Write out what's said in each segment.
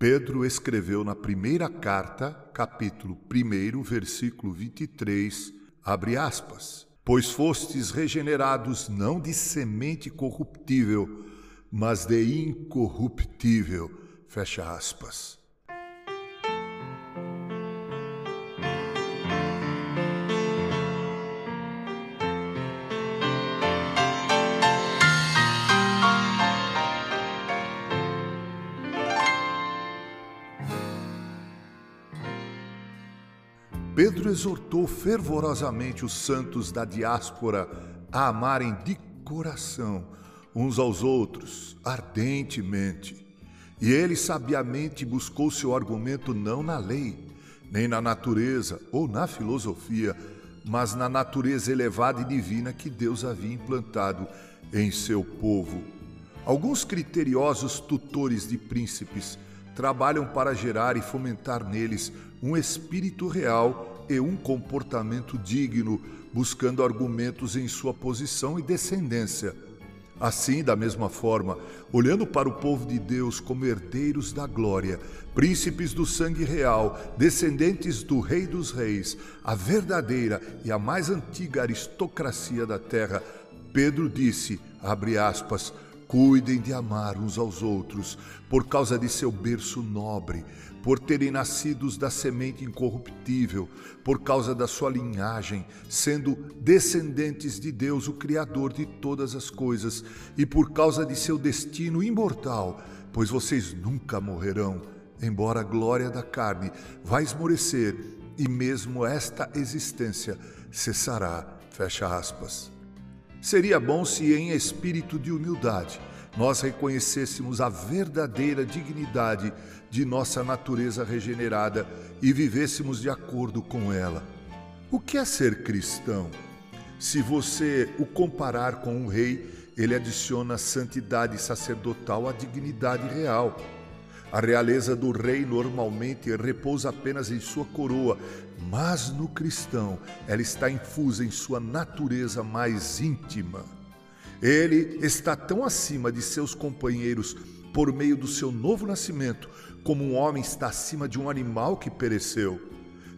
Pedro escreveu na primeira carta, capítulo 1, versículo 23, abre aspas: Pois fostes regenerados não de semente corruptível, mas de incorruptível. Fecha aspas. Pedro exortou fervorosamente os santos da diáspora a amarem de coração uns aos outros, ardentemente. E ele sabiamente buscou seu argumento não na lei, nem na natureza ou na filosofia, mas na natureza elevada e divina que Deus havia implantado em seu povo. Alguns criteriosos tutores de príncipes trabalham para gerar e fomentar neles um espírito real e um comportamento digno, buscando argumentos em sua posição e descendência. Assim, da mesma forma, olhando para o povo de Deus como herdeiros da glória, príncipes do sangue real, descendentes do Rei dos Reis, a verdadeira e a mais antiga aristocracia da terra, Pedro disse, abre aspas, Cuidem de amar uns aos outros, por causa de seu berço nobre, por terem nascidos da semente incorruptível, por causa da sua linhagem, sendo descendentes de Deus, o Criador de todas as coisas, e por causa de seu destino imortal, pois vocês nunca morrerão, embora a glória da carne vá esmorecer, e mesmo esta existência cessará. Fecha aspas. Seria bom se, em espírito de humildade, nós reconhecêssemos a verdadeira dignidade de nossa natureza regenerada e vivêssemos de acordo com ela. O que é ser cristão? Se você o comparar com um rei, ele adiciona santidade sacerdotal à dignidade real. A realeza do rei normalmente repousa apenas em sua coroa, mas no cristão ela está infusa em sua natureza mais íntima. Ele está tão acima de seus companheiros por meio do seu novo nascimento, como um homem está acima de um animal que pereceu.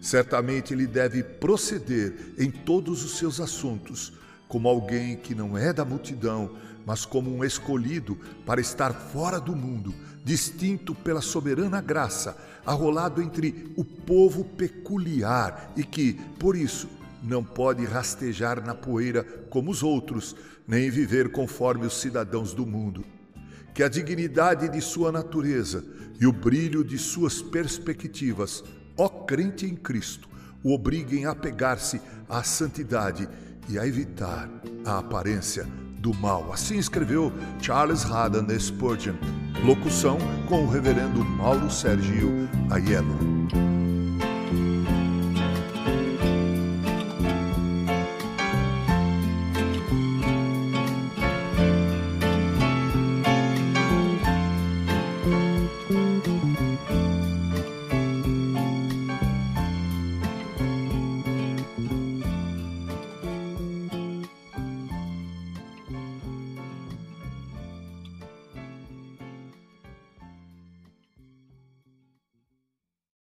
Certamente ele deve proceder em todos os seus assuntos, como alguém que não é da multidão, mas como um escolhido para estar fora do mundo, distinto pela soberana graça, arrolado entre o povo peculiar e que, por isso, não pode rastejar na poeira como os outros, nem viver conforme os cidadãos do mundo. Que a dignidade de sua natureza e o brilho de suas perspectivas, ó crente em Cristo, o obriguem a pegar-se à santidade e a evitar a aparência do mal. Assim escreveu Charles Haddon Spurgeon. Locução com o reverendo Mauro Sergio Aiello.